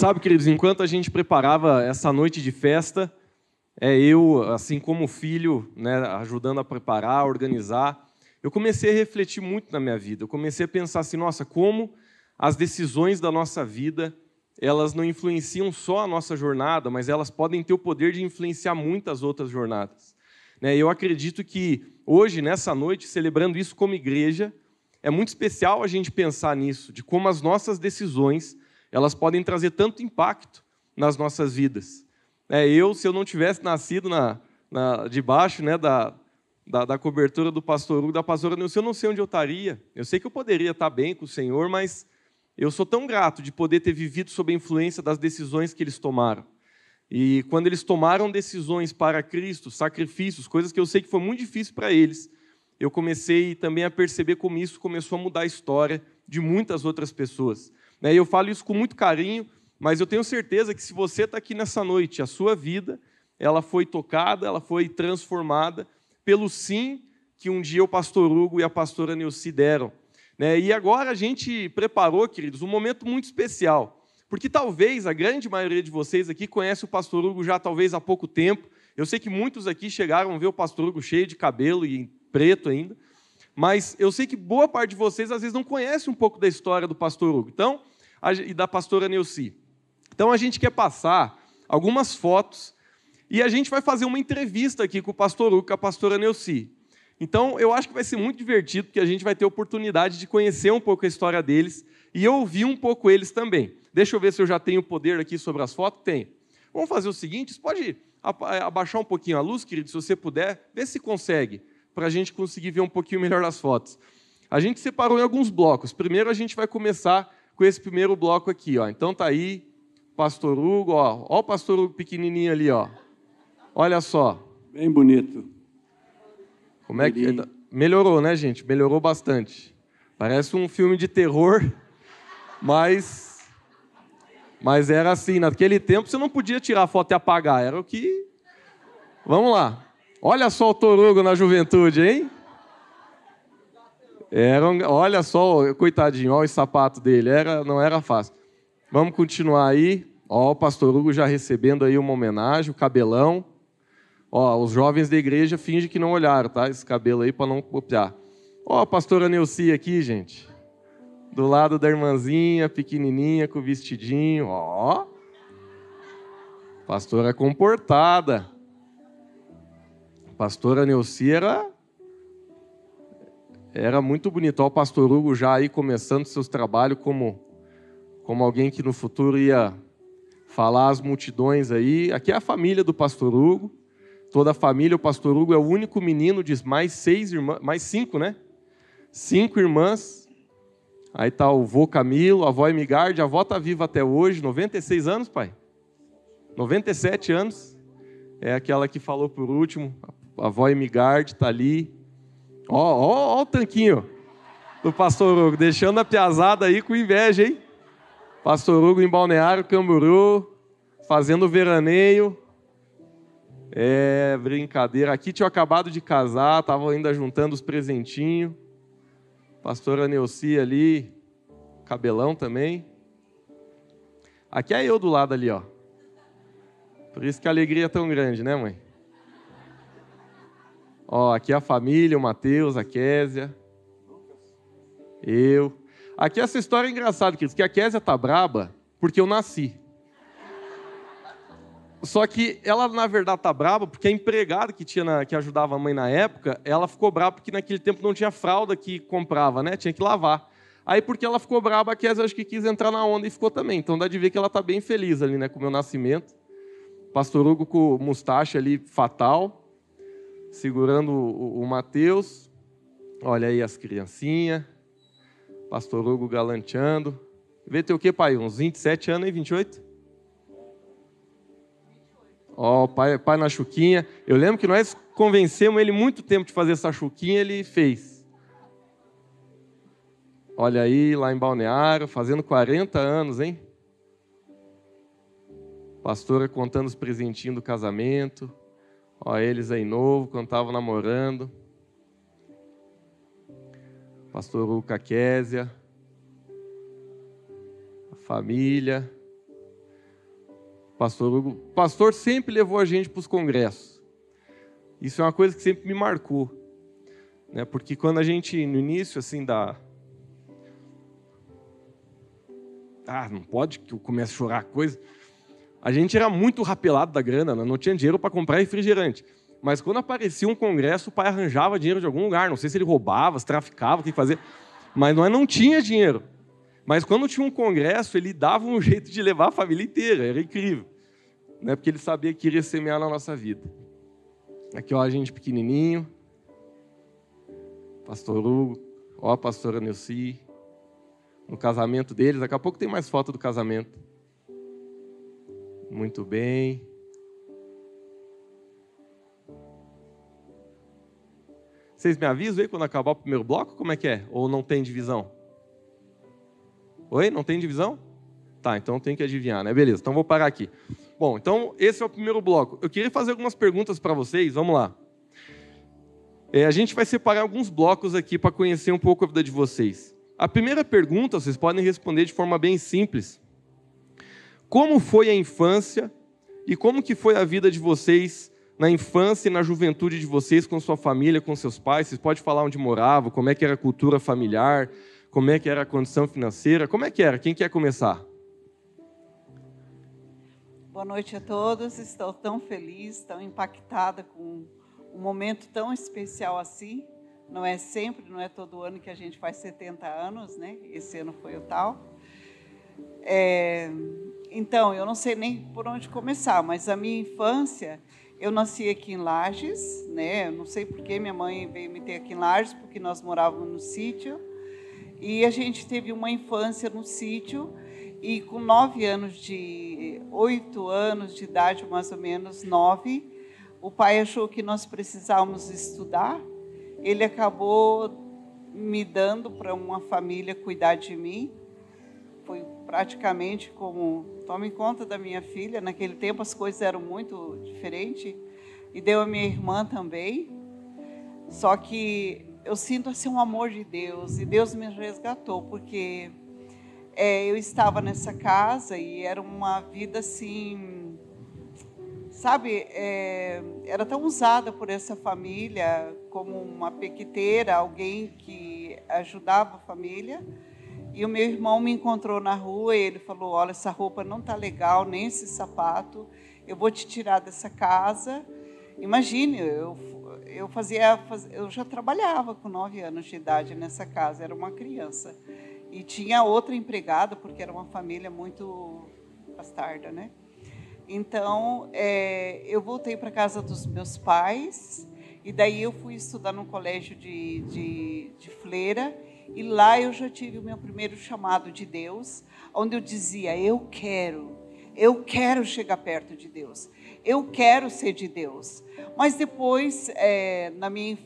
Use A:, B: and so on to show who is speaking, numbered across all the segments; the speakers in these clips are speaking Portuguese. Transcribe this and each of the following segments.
A: Sabe, queridos, enquanto a gente preparava essa noite de festa, é eu, assim como filho, né, ajudando a preparar, a organizar, eu comecei a refletir muito na minha vida. Eu comecei a pensar assim, nossa, como as decisões da nossa vida, elas não influenciam só a nossa jornada, mas elas podem ter o poder de influenciar muitas outras jornadas. Né? Eu acredito que hoje, nessa noite, celebrando isso como igreja, é muito especial a gente pensar nisso, de como as nossas decisões elas podem trazer tanto impacto nas nossas vidas. É, eu, se eu não tivesse nascido na, na, debaixo né, da, da, da, cobertura do pastor Hugo, da pastora Nilce, eu não sei onde eu estaria. Eu sei que eu poderia estar bem com o Senhor, mas eu sou tão grato de poder ter vivido sob a influência das decisões que eles tomaram. E quando eles tomaram decisões para Cristo, sacrifícios, coisas que eu sei que foi muito difícil para eles, eu comecei também a perceber como isso começou a mudar a história de muitas outras pessoas. Né? E eu falo isso com muito carinho, mas eu tenho certeza que se você está aqui nessa noite, a sua vida, ela foi tocada, ela foi transformada pelo sim que um dia o pastor Hugo e a pastora Neuci deram. Né? E agora a gente preparou, queridos, um momento muito especial, porque talvez a grande maioria de vocês aqui conhece o pastor Hugo já talvez há pouco tempo. Eu sei que muitos aqui chegaram a ver o pastor Hugo cheio de cabelo e preto ainda. Mas eu sei que boa parte de vocês às vezes não conhece um pouco da história do pastor Hugo então, e da pastora Neuci. Então a gente quer passar algumas fotos e a gente vai fazer uma entrevista aqui com o pastor Hugo, com a pastora Neuci. Então eu acho que vai ser muito divertido, porque a gente vai ter oportunidade de conhecer um pouco a história deles e ouvir um pouco eles também. Deixa eu ver se eu já tenho poder aqui sobre as fotos. Tenho. Vamos fazer o seguinte: você pode abaixar um pouquinho a luz, querido, se você puder, vê se consegue para a gente conseguir ver um pouquinho melhor as fotos. A gente separou em alguns blocos. Primeiro a gente vai começar com esse primeiro bloco aqui, ó. Então tá aí, Pastor Hugo, ó, ó o Pastor Hugo pequenininho ali, ó. Olha só.
B: Bem bonito.
A: Como é que melhorou, né, gente? Melhorou bastante. Parece um filme de terror, mas mas era assim, naquele tempo você não podia tirar a foto e apagar, era o que Vamos lá. Olha só o Torugo na juventude, hein? Era, olha só, coitadinho, olha o sapato dele, era, não era fácil. Vamos continuar aí. Ó, o pastor Hugo já recebendo aí uma homenagem, o cabelão. Ó, os jovens da igreja fingem que não olharam, tá? Esse cabelo aí para não copiar. Ó, a pastora Neuci aqui, gente. Do lado da irmãzinha, pequenininha, com o vestidinho. Ó. Pastora comportada pastora Neuci era, era muito bonito. Olha o pastor Hugo já aí começando seus trabalhos como, como alguém que no futuro ia falar às multidões aí. Aqui é a família do pastor Hugo. Toda a família, o pastor Hugo é o único menino de mais seis irmãs, mais cinco, né? Cinco irmãs. Aí está o vô Camilo, a avó Emigarde, a avó está viva até hoje, 96 anos, pai. 97 anos. É aquela que falou por último, a avó Emigard está ali. Ó, ó, ó o tanquinho do pastor Hugo, deixando a piazada aí com inveja, hein? Pastor Hugo em Balneário Camburu, fazendo veraneio. É, brincadeira. Aqui tinha acabado de casar, estava ainda juntando os presentinhos. Pastora Neuci ali, cabelão também. Aqui é eu do lado ali, ó. Por isso que a alegria é tão grande, né, mãe? Ó, aqui é a família, o Mateus, a Késia, eu. Aqui essa história é engraçada, queridos, que a Késia tá braba porque eu nasci. Só que ela, na verdade, tá braba porque a empregada que, tinha na, que ajudava a mãe na época, ela ficou braba porque naquele tempo não tinha fralda que comprava, né? Tinha que lavar. Aí, porque ela ficou braba, a Késia acho que quis entrar na onda e ficou também. Então dá de ver que ela tá bem feliz ali, né? Com o meu nascimento. Pastor Hugo com mustache ali fatal segurando o, o Mateus. Olha aí as criancinhas. Pastor Hugo galanteando. Vê teu o que, pai? Uns 27 anos e 28? Ó, oh, pai, pai na chuquinha. Eu lembro que nós convencemos ele muito tempo de fazer essa chuquinha, ele fez. Olha aí, lá em Balneário, fazendo 40 anos, hein? Pastora contando os presentinhos do casamento. Ó, eles aí novo, quando estavam namorando. Pastor Luca Késia. A família. Pastor Hugo. Pastor sempre levou a gente para os congressos. Isso é uma coisa que sempre me marcou. Né? Porque quando a gente, no início assim da. Ah, não pode que eu comece a chorar coisa. A gente era muito rapelado da grana, né? não tinha dinheiro para comprar refrigerante. Mas quando aparecia um congresso, o pai arranjava dinheiro de algum lugar. Não sei se ele roubava, se traficava, o que fazia. Mas não, é, não tinha dinheiro. Mas quando tinha um congresso, ele dava um jeito de levar a família inteira. Era incrível. Né? Porque ele sabia que iria semear na nossa vida. Aqui, ó, a gente pequenininho. Pastor Hugo. Ó, a pastora Nelci. No casamento deles. Daqui a pouco tem mais foto do casamento. Muito bem. Vocês me avisam aí quando acabar o primeiro bloco? Como é que é? Ou não tem divisão? Oi? Não tem divisão? Tá, então tem que adivinhar, né? Beleza, então vou parar aqui. Bom, então esse é o primeiro bloco. Eu queria fazer algumas perguntas para vocês, vamos lá. É, a gente vai separar alguns blocos aqui para conhecer um pouco a vida de vocês. A primeira pergunta, vocês podem responder de forma bem simples. Como foi a infância e como que foi a vida de vocês na infância e na juventude de vocês com sua família, com seus pais? Vocês podem falar onde moravam, como é que era a cultura familiar, como é que era a condição financeira, como é que era? Quem quer começar?
B: Boa noite a todos. Estou tão feliz, tão impactada com um momento tão especial assim. Não é sempre, não é todo ano que a gente faz 70 anos, né? Esse ano foi o tal. É, então, eu não sei nem por onde começar, mas a minha infância, eu nasci aqui em Lages, né? Eu não sei por que minha mãe veio me ter aqui em Lages, porque nós morávamos no sítio. E a gente teve uma infância no sítio e com nove anos de oito anos de idade, mais ou menos nove, o pai achou que nós precisávamos estudar. Ele acabou me dando para uma família cuidar de mim foi praticamente como tome conta da minha filha. Naquele tempo as coisas eram muito diferentes e deu a minha irmã também. Só que eu sinto assim um amor de Deus e Deus me resgatou porque é, eu estava nessa casa e era uma vida assim, sabe, é, era tão usada por essa família como uma pequiteira, alguém que ajudava a família e o meu irmão me encontrou na rua e ele falou: Olha, essa roupa não tá legal, nem esse sapato. Eu vou te tirar dessa casa. Imagine, eu, eu fazia, eu já trabalhava com nove anos de idade nessa casa, era uma criança. E tinha outra empregada, porque era uma família muito bastarda, né? Então, é, eu voltei para casa dos meus pais, e daí eu fui estudar no colégio de, de, de Fleira, e lá eu já tive o meu primeiro chamado de Deus, onde eu dizia: Eu quero, eu quero chegar perto de Deus, eu quero ser de Deus. Mas depois, é, na, minha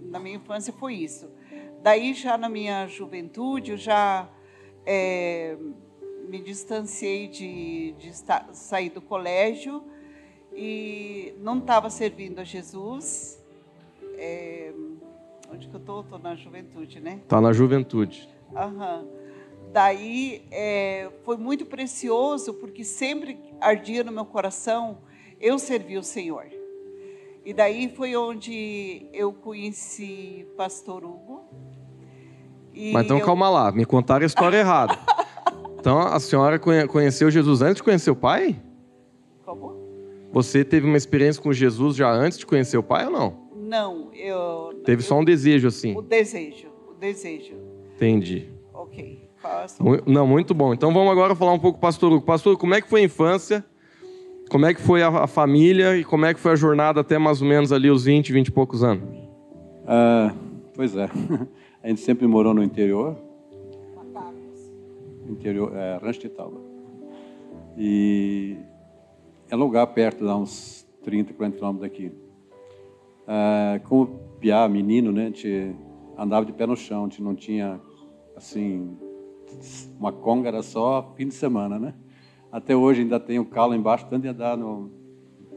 B: na minha infância, foi isso. Daí, já na minha juventude, eu já é, me distanciei de, de estar, sair do colégio e não estava servindo a Jesus. É, Onde que eu tô? Tô na juventude, né?
A: Tá na juventude.
B: Aham. Daí é, foi muito precioso porque sempre ardia no meu coração eu servir o Senhor. E daí foi onde eu conheci Pastor Hugo.
A: Mas então eu... calma lá, me contaram a história errada. Então a senhora conheceu Jesus antes de conhecer o pai?
B: Como?
A: Você teve uma experiência com Jesus já antes de conhecer o pai ou não?
B: Não, eu.
A: Teve
B: eu,
A: só um desejo, assim.
B: O desejo, o desejo.
A: Entendi.
B: Ok.
A: Não, muito bom. Então vamos agora falar um pouco, pastor Hugo. Pastor, como é que foi a infância? Como é que foi a, a, família e como é que foi a jornada até mais ou menos ali os 20, 20 e poucos anos?
C: Ah, pois é. A gente sempre morou no interior. Interior, é, Rancho de Tauba. E é lugar perto, dá uns 30, 40 quilômetros daqui. Ah, como piá, menino, né, a gente andava de pé no chão, a gente não tinha, assim, uma conga, era só fim de semana, né? Até hoje ainda tem o calo embaixo, tanto de andar no,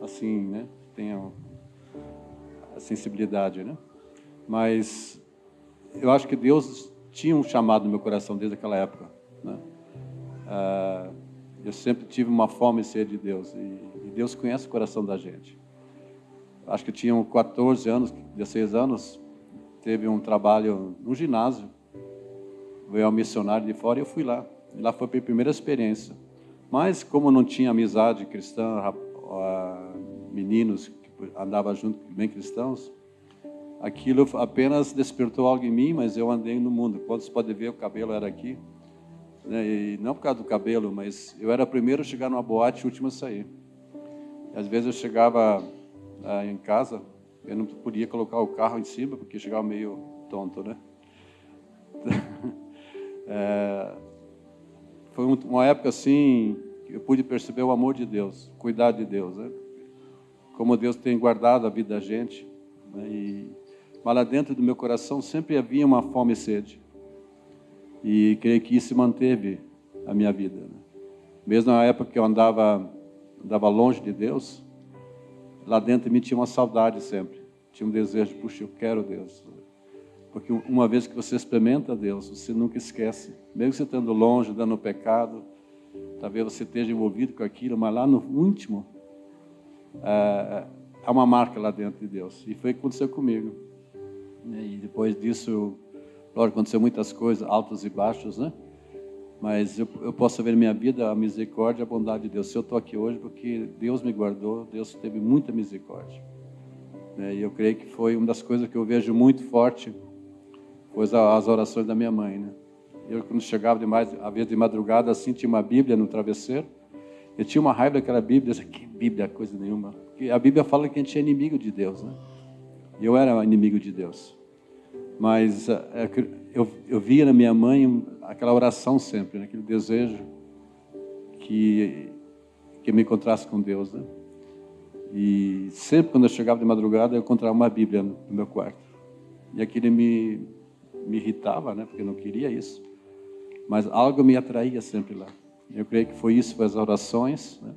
C: assim, né? Tem a, sensibilidade, né? Mas eu acho que Deus tinha um chamado no meu coração desde aquela época, né? Ah, Eu sempre tive uma fome e sede de Deus. E, Deus conhece o coração da gente. Acho que tinham 14 anos, 16 anos, teve um trabalho no ginásio. Veio um missionário de fora e eu fui lá. E lá foi a minha primeira experiência. Mas, como não tinha amizade cristã, meninos que andavam junto, bem cristãos, aquilo apenas despertou algo em mim, mas eu andei no mundo. Quando você pode ver, o cabelo era aqui. Né? E não por causa do cabelo, mas eu era o primeiro a chegar numa boate e o último a sair. E às vezes eu chegava ah, em casa, eu não podia colocar o carro em cima, porque chegava meio tonto, né? é, foi uma época assim que eu pude perceber o amor de Deus, o cuidado de Deus, né? Como Deus tem guardado a vida da gente. Né? E, mas lá dentro do meu coração sempre havia uma fome e sede. E creio que isso manteve a minha vida. Né? Mesmo na época que eu andava, andava longe de Deus, lá dentro de mim tinha uma saudade sempre. Tinha um desejo, puxa, eu quero Deus. Porque uma vez que você experimenta Deus, você nunca esquece. Mesmo você estando longe, dando pecado, talvez você esteja envolvido com aquilo, mas lá no íntimo, é, há uma marca lá dentro de Deus. E foi o que aconteceu comigo. E depois disso, Claro, aconteceu muitas coisas, altos e baixos, né? Mas eu, eu posso ver minha vida a misericórdia a bondade de Deus. Se eu estou aqui hoje, porque Deus me guardou, Deus teve muita misericórdia. Né? E eu creio que foi uma das coisas que eu vejo muito forte, foi as orações da minha mãe, né? Eu, quando chegava demais, a vez de madrugada, assim, tinha uma Bíblia no travesseiro. Eu tinha uma raiva daquela Bíblia. Eu disse, que Bíblia, coisa nenhuma. Porque a Bíblia fala que a gente é inimigo de Deus, né? Eu era inimigo de Deus. Mas eh, eu, eu via na minha mãe aquela oração sempre, né? aquele desejo que, que me encontrasse com Deus. Né? E sempre quando eu chegava de madrugada, eu encontrava uma Bíblia no meu quarto. E aquilo me, me irritava, né? porque eu não queria isso. Mas algo me atraía sempre lá. Eu creio que foi isso, foi as orações, né?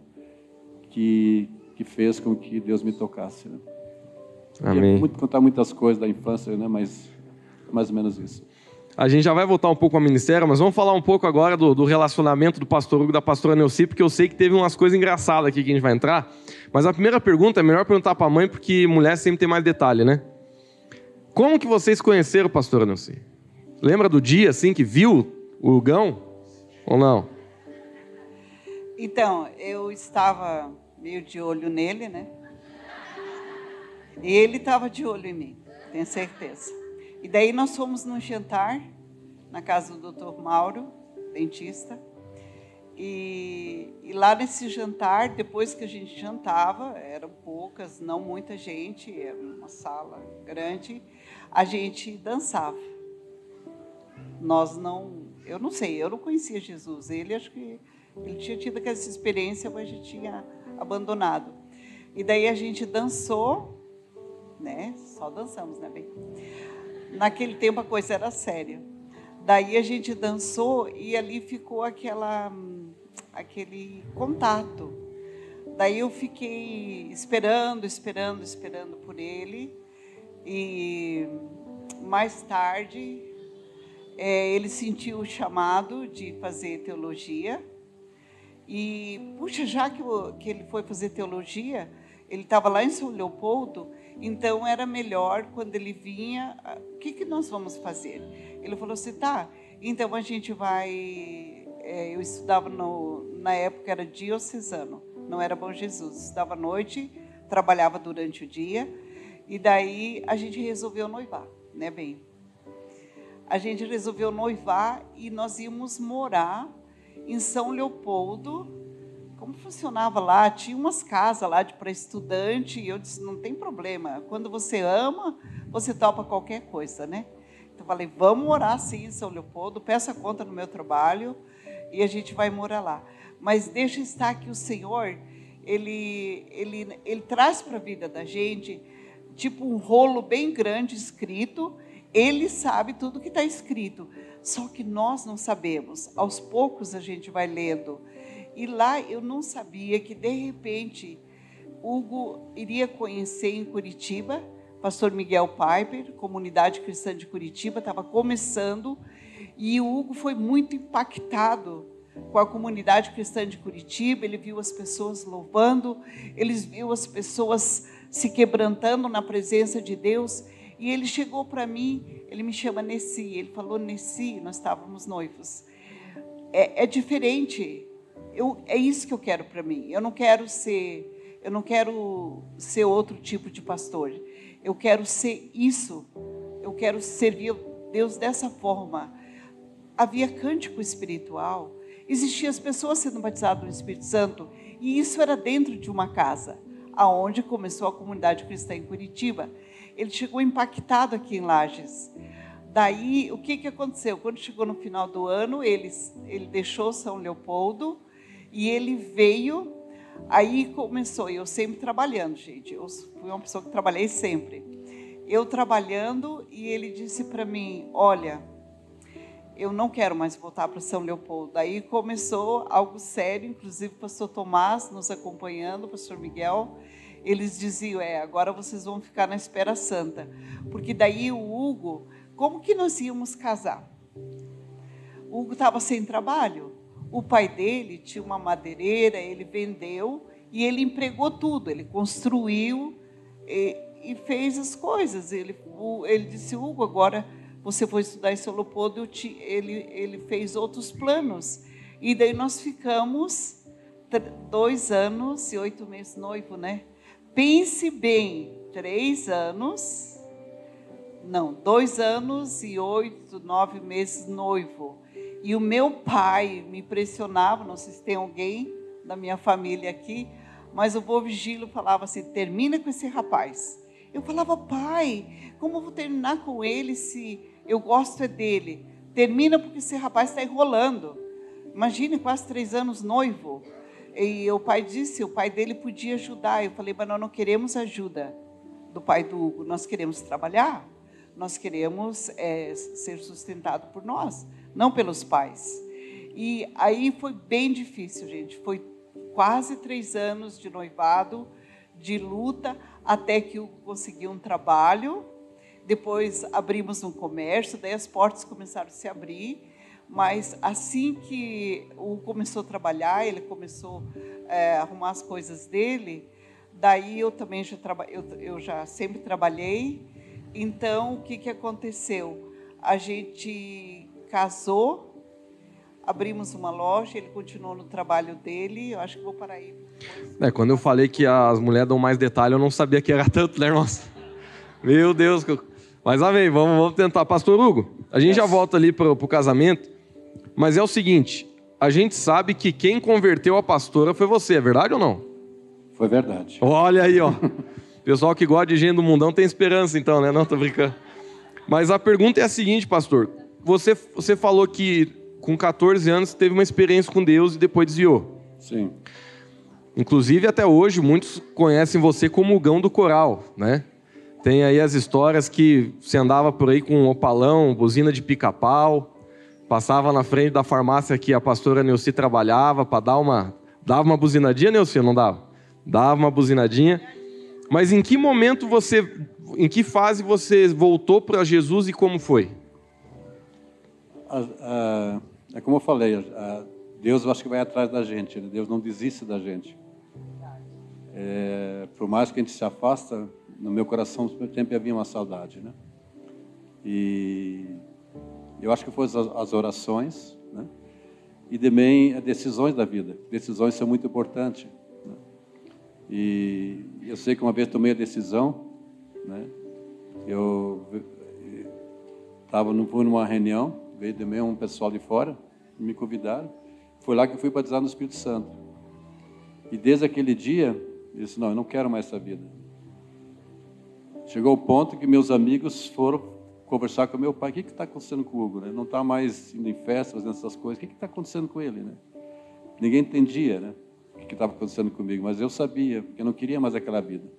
C: que, que fez com que Deus me tocasse. Né?
A: Amém.
C: Eu muito contar muitas coisas da infância, né? mas mais ou menos isso.
A: A gente já vai voltar um pouco ao ministério, mas vamos falar um pouco agora do, do relacionamento do pastor Hugo da pastora Neuci, porque eu sei que teve umas coisas engraçadas aqui que a gente vai entrar. Mas a primeira pergunta é melhor perguntar para a mãe, porque mulher sempre tem mais detalhe, né? Como que vocês conheceram pastora Neuci? Lembra do dia, assim, que viu o Hugão? Ou não?
B: Então, eu estava meio de olho nele, né? E ele estava de olho em mim, tenho certeza. E daí nós fomos num jantar na casa do Dr. Mauro, dentista. E, e, lá nesse jantar, depois que a gente jantava, eram poucas, não muita gente, era uma sala grande, a gente dançava. Nós não, eu não sei, eu não conhecia Jesus. Ele acho que ele tinha tido aquela experiência, mas já tinha abandonado. E daí a gente dançou, né? Só dançamos, né, bem? Naquele tempo a coisa era séria. Daí a gente dançou e ali ficou aquela, aquele contato. Daí eu fiquei esperando, esperando, esperando por ele. E mais tarde é, ele sentiu o chamado de fazer teologia. E, puxa, já que, que ele foi fazer teologia, ele estava lá em São Leopoldo, então era melhor quando ele vinha, ah, o que, que nós vamos fazer? Ele falou assim, tá, então a gente vai. É, eu estudava no, na época era diocesano, não era Bom Jesus, estudava à noite, trabalhava durante o dia, e daí a gente resolveu noivar, né, bem? A gente resolveu noivar e nós íamos morar em São Leopoldo, como funcionava lá? Tinha umas casas lá para estudante, e eu disse, não tem problema. Quando você ama, você topa qualquer coisa, né? Então falei, vamos morar sim em São Leopoldo, peça conta no meu trabalho e a gente vai morar lá. Mas deixa estar que o Senhor, ele, ele, ele traz para a vida da gente, tipo um rolo bem grande escrito, ele sabe tudo que está escrito, só que nós não sabemos. Aos poucos a gente vai lendo. E lá eu não sabia que de repente Hugo iria conhecer em Curitiba, pastor Miguel Piper, comunidade cristã de Curitiba, estava começando, e o Hugo foi muito impactado com a comunidade cristã de Curitiba, ele viu as pessoas louvando, ele viu as pessoas se quebrantando na presença de Deus. E ele chegou para mim, ele me chama Nessi, ele falou Nessi, nós estávamos noivos. É, é diferente, eu, é isso que eu quero para mim. Eu não quero ser, eu não quero ser outro tipo de pastor. Eu quero ser isso. Eu quero servir Deus dessa forma. Havia cântico espiritual existiam as pessoas sendo batizadas no Espírito Santo, e isso era dentro de uma casa, aonde começou a comunidade cristã em Curitiba. Ele chegou impactado aqui em Lages. Daí, o que, que aconteceu? Quando chegou no final do ano, ele, ele deixou São Leopoldo e ele veio. Aí começou, eu sempre trabalhando, gente. Eu fui uma pessoa que trabalhei sempre. Eu trabalhando e ele disse para mim: Olha, eu não quero mais voltar para São Leopoldo. Daí começou algo sério, inclusive o pastor Tomás nos acompanhando, o pastor Miguel, eles diziam, é, agora vocês vão ficar na espera santa. Porque daí o Hugo, como que nós íamos casar? O Hugo estava sem trabalho. O pai dele tinha uma madeireira, ele vendeu e ele empregou tudo, ele construiu e, e fez as coisas. Ele, o, ele disse, Hugo, agora você foi estudar em São ele, ele fez outros planos. E daí nós ficamos dois anos e oito meses noivo, né? Pense bem, três anos, não, dois anos e oito, nove meses noivo. E o meu pai me pressionava, não sei se tem alguém da minha família aqui, mas o vô Vigílio falava assim: termina com esse rapaz. Eu falava, pai, como eu vou terminar com ele se eu gosto é dele. Termina porque esse rapaz está enrolando. Imagine, quase três anos noivo. E o pai disse, o pai dele podia ajudar. Eu falei, mas nós não queremos ajuda do pai do Hugo, nós queremos trabalhar. Nós queremos é, ser sustentado por nós, não pelos pais. E aí foi bem difícil, gente. Foi quase três anos de noivado, de luta, até que o conseguiu um trabalho depois abrimos um comércio, daí as portas começaram a se abrir. Mas assim que o começou a trabalhar, ele começou é, a arrumar as coisas dele, daí eu também já, eu, eu já sempre trabalhei. Então, o que, que aconteceu? A gente casou, abrimos uma loja, ele continuou no trabalho dele. Eu acho que vou parar aí.
A: É, quando eu falei que as mulheres dão mais detalhe, eu não sabia que era tanto, né, irmãos? Meu Deus, mas amém, vamos, vamos tentar. Pastor Hugo, a gente yes. já volta ali para o casamento, mas é o seguinte: a gente sabe que quem converteu a pastora foi você, é verdade ou não?
C: Foi verdade.
A: Olha aí, ó. Pessoal que gosta de gente do mundão tem esperança, então, né? Não, tô brincando. Mas a pergunta é a seguinte, pastor: você, você falou que com 14 anos teve uma experiência com Deus e depois desviou.
C: Sim.
A: Inclusive, até hoje, muitos conhecem você como o Gão do Coral, né? Tem aí as histórias que você andava por aí com um opalão, buzina de pica-pau, passava na frente da farmácia que a pastora Neuci trabalhava para dar uma. Dava uma buzinadinha, Neuci, não dava? Dava uma buzinadinha. Mas em que momento você. Em que fase você voltou para Jesus e como foi?
C: É como eu falei, Deus eu acho que vai atrás da gente, né? Deus não desiste da gente. É, por mais que a gente se afasta, no meu coração sempre havia uma saudade, né? E eu acho que foram as orações, né? E também as decisões da vida. Decisões são muito importantes. Né? E eu sei que uma vez tomei a decisão, né? Eu estava numa reunião, veio também um pessoal de fora, me convidaram. Foi lá que eu fui batizado no Espírito Santo. E desde aquele dia, eu disse: Não, eu não quero mais essa vida. Chegou o ponto que meus amigos foram conversar com meu pai. O que está acontecendo com o Hugo? Né? Não está mais indo em festas, fazendo essas coisas. O que está acontecendo com ele? Né? Ninguém entendia né? o que estava acontecendo comigo, mas eu sabia, porque eu não queria mais aquela vida.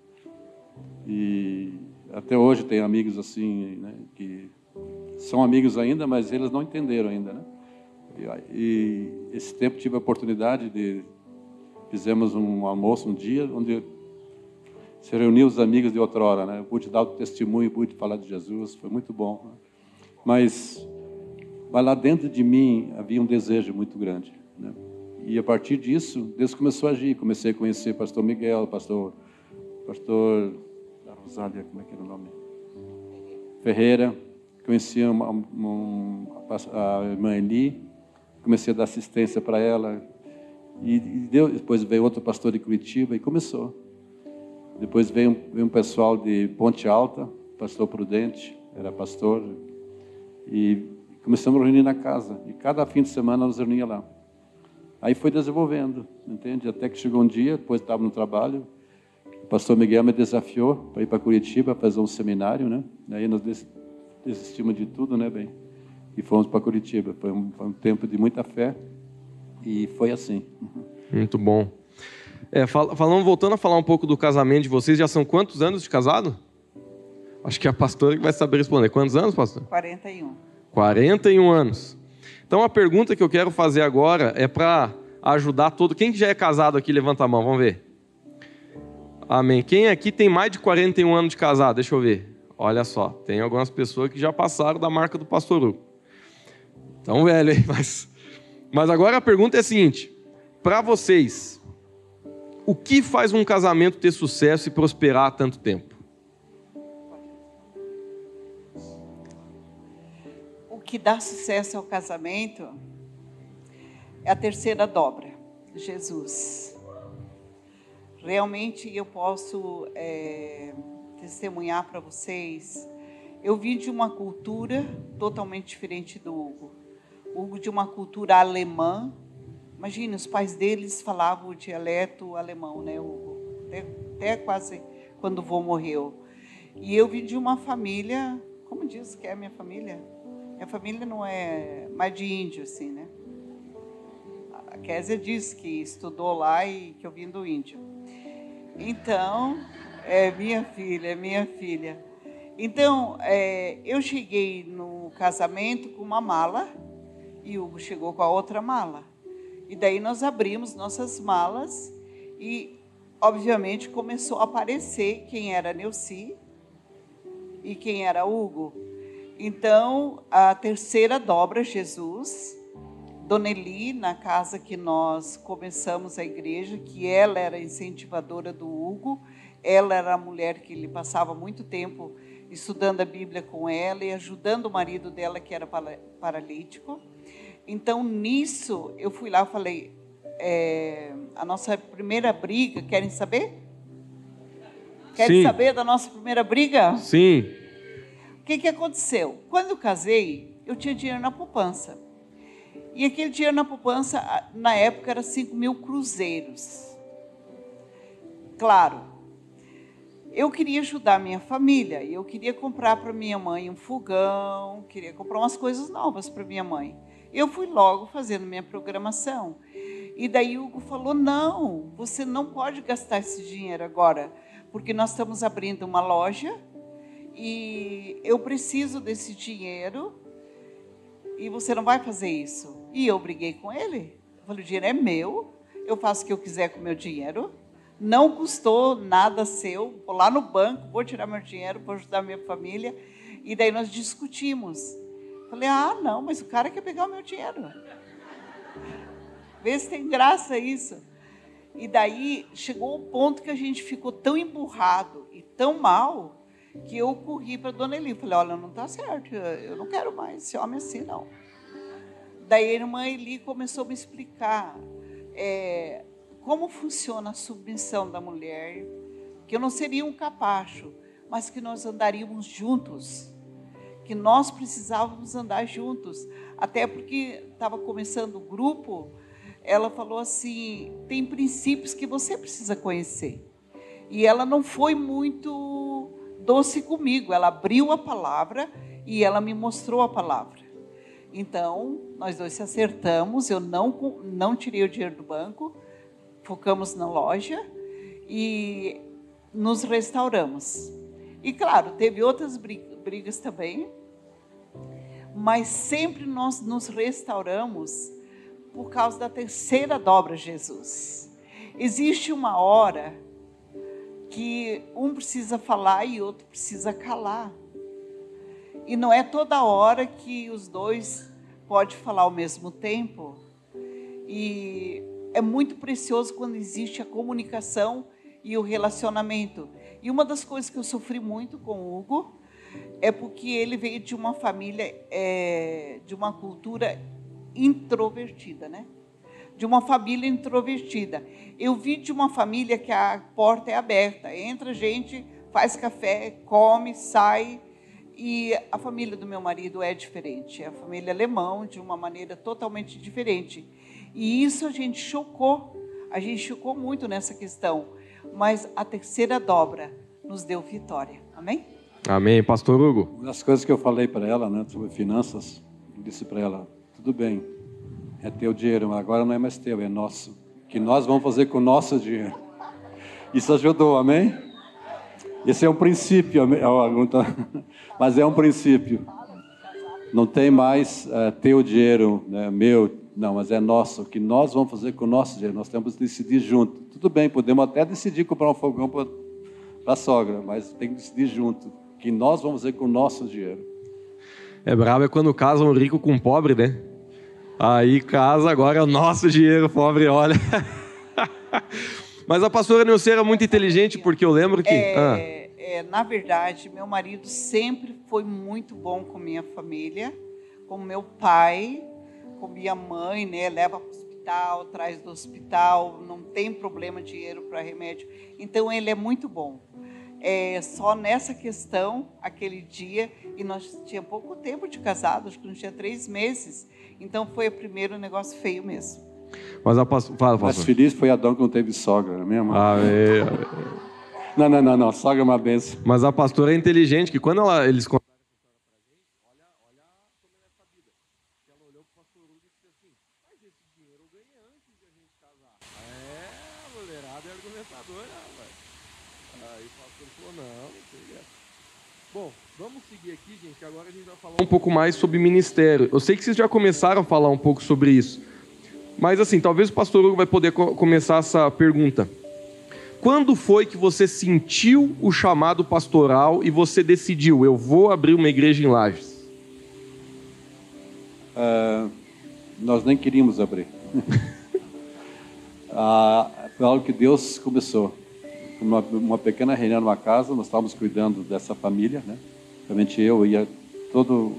C: E até hoje tem amigos assim, né, que são amigos ainda, mas eles não entenderam ainda. Né? E, e esse tempo tive a oportunidade de. Fizemos um almoço um dia, onde se reuniu os amigos de outrora, né? Pude dar o testemunho, pude falar de Jesus, foi muito bom. Né? Mas, mas lá dentro de mim havia um desejo muito grande. Né? E a partir disso, Deus começou a agir. Comecei a conhecer pastor Miguel, pastor, pastor da Rosália, como é que era o nome? Ferreira. Conheci uma, uma, a irmã Eli, comecei a dar assistência para ela. E, e deu, depois veio outro pastor de Curitiba e começou. Depois veio veio um pessoal de Ponte Alta, pastor Prudente, era pastor. E começamos a reunir na casa. E cada fim de semana nos reunia lá. Aí foi desenvolvendo, entende? Até que chegou um dia, depois estava no trabalho, o pastor Miguel me desafiou para ir para Curitiba fazer um seminário, né? Aí nós desistimos de tudo, né, bem? E fomos para Curitiba. Foi um, foi um, tempo de muita fé e foi assim.
A: Muito bom. É, falando, voltando a falar um pouco do casamento de vocês, já são quantos anos de casado? Acho que é a pastora que vai saber responder. Quantos anos, pastor?
B: 41.
A: 41 anos. Então a pergunta que eu quero fazer agora é para ajudar todo. Quem já é casado aqui, levanta a mão, vamos ver. Amém. Quem aqui tem mais de 41 anos de casado? Deixa eu ver. Olha só, tem algumas pessoas que já passaram da marca do pastor Hugo. Tão velho, hein? Mas, mas agora a pergunta é a seguinte: para vocês, o que faz um casamento ter sucesso e prosperar há tanto tempo?
B: que dá sucesso ao casamento é a terceira dobra, Jesus. Realmente eu posso é, testemunhar para vocês. Eu vim de uma cultura totalmente diferente do Hugo. Hugo de uma cultura alemã. Imagina, os pais deles falavam o dialeto alemão, né, Hugo? Até, até quase quando o vô morreu. E eu vim de uma família, como diz que é a minha família? Minha família não é mais de índio, assim, né? A Késia disse que estudou lá e que eu vim do índio. Então, é minha filha, é minha filha. Então, é, eu cheguei no casamento com uma mala e o Hugo chegou com a outra mala. E daí nós abrimos nossas malas e, obviamente, começou a aparecer quem era Neuci e quem era Hugo. Então, a terceira dobra, Jesus, Dona Eli, na casa que nós começamos a igreja, que ela era incentivadora do Hugo, ela era a mulher que ele passava muito tempo estudando a Bíblia com ela e ajudando o marido dela, que era paralítico. Então, nisso, eu fui lá e falei: é, a nossa primeira briga, querem saber? Querem Sim. saber da nossa primeira briga?
A: Sim.
B: O que, que aconteceu? Quando eu casei, eu tinha dinheiro na poupança. E aquele dinheiro na poupança, na época, era 5 mil cruzeiros. Claro, eu queria ajudar minha família. Eu queria comprar para minha mãe um fogão, queria comprar umas coisas novas para minha mãe. Eu fui logo fazendo minha programação. E daí Hugo falou: não, você não pode gastar esse dinheiro agora, porque nós estamos abrindo uma loja e eu preciso desse dinheiro e você não vai fazer isso. E eu briguei com ele. Eu falei, o dinheiro é meu, eu faço o que eu quiser com o meu dinheiro, não custou nada seu, vou lá no banco, vou tirar meu dinheiro, vou ajudar minha família. E daí nós discutimos. Falei, ah, não, mas o cara quer pegar o meu dinheiro. Vê se tem graça isso. E daí chegou o ponto que a gente ficou tão emburrado e tão mal que eu corri para Dona Eli. Falei, olha, não está certo, eu não quero mais esse homem assim, não. Daí a irmã Eli começou a me explicar é, como funciona a submissão da mulher, que eu não seria um capacho, mas que nós andaríamos juntos, que nós precisávamos andar juntos. Até porque estava começando o grupo, ela falou assim: tem princípios que você precisa conhecer. E ela não foi muito doce comigo. Ela abriu a palavra e ela me mostrou a palavra. Então, nós dois se acertamos, eu não, não tirei o dinheiro do banco, focamos na loja e nos restauramos. E claro, teve outras brigas também, mas sempre nós nos restauramos por causa da terceira dobra Jesus. Existe uma hora que um precisa falar e outro precisa calar. E não é toda hora que os dois podem falar ao mesmo tempo. E é muito precioso quando existe a comunicação e o relacionamento. E uma das coisas que eu sofri muito com o Hugo é porque ele veio de uma família, é, de uma cultura introvertida, né? De uma família introvertida. Eu vi de uma família que a porta é aberta, entra gente, faz café, come, sai. E a família do meu marido é diferente, é a família alemão de uma maneira totalmente diferente. E isso a gente chocou, a gente chocou muito nessa questão. Mas a terceira dobra nos deu vitória. Amém?
A: Amém, Pastor Hugo.
C: Uma das coisas que eu falei para ela, né, sobre finanças, eu disse para ela: tudo bem, é teu dinheiro, mas agora não é mais teu, é nosso. O que nós vamos fazer com o nosso dinheiro? Isso ajudou, amém? Esse é um princípio, mas é um princípio. Não tem mais uh, teu dinheiro, né, meu, não, mas é nosso. O que nós vamos fazer com o nosso dinheiro? Nós temos que decidir junto. Tudo bem, podemos até decidir comprar um fogão para a sogra, mas tem que decidir junto. O que nós vamos fazer com o nosso dinheiro?
A: É brabo é quando casa um rico com um pobre, né? Aí casa agora é o nosso dinheiro, pobre, olha. Mas a pastora Nilce era muito inteligente, porque eu lembro que.
B: É, ah. é, na verdade, meu marido sempre foi muito bom com minha família, com meu pai, com minha mãe, né? Leva para o hospital, traz do hospital, não tem problema de dinheiro para remédio. Então ele é muito bom. É, só nessa questão, aquele dia, e nós tinha pouco tempo de casado, acho que não tinha três meses. Então foi o primeiro negócio feio mesmo.
A: Mas a pastor, fala, pastor.
C: Mas feliz foi Adão que não teve sogra, não é mesmo?
A: Amém.
C: Não, não, não, não. Sogra é uma benção.
A: Mas a pastora é inteligente, que quando ela, eles Vamos seguir aqui, gente, agora a gente vai falar um pouco mais sobre ministério. Eu sei que vocês já começaram a falar um pouco sobre isso. Mas assim, talvez o pastor Hugo vai poder co começar essa pergunta. Quando foi que você sentiu o chamado pastoral e você decidiu, eu vou abrir uma igreja em Lages?
C: Uh, nós nem queríamos abrir. uh, foi algo que Deus começou. Uma, uma pequena reunião numa casa, nós estávamos cuidando dessa família, né? Realmente eu ia todo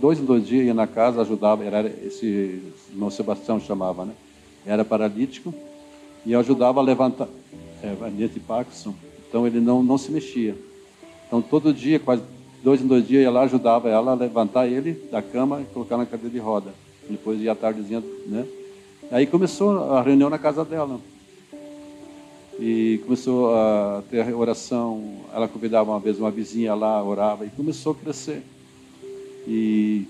C: dois em dois dias ia na casa ajudava era esse irmão Sebastião chamava né? Era paralítico e ajudava a levantar é, Vanessa Parkinson. Então ele não não se mexia. Então todo dia quase dois em dois dias ia lá ajudava ela a levantar ele da cama e colocar na cadeira de roda. Depois ia à tardezinha né? Aí começou a reunião na casa dela e começou a ter oração. Ela convidava uma vez uma vizinha lá, orava e começou a crescer. E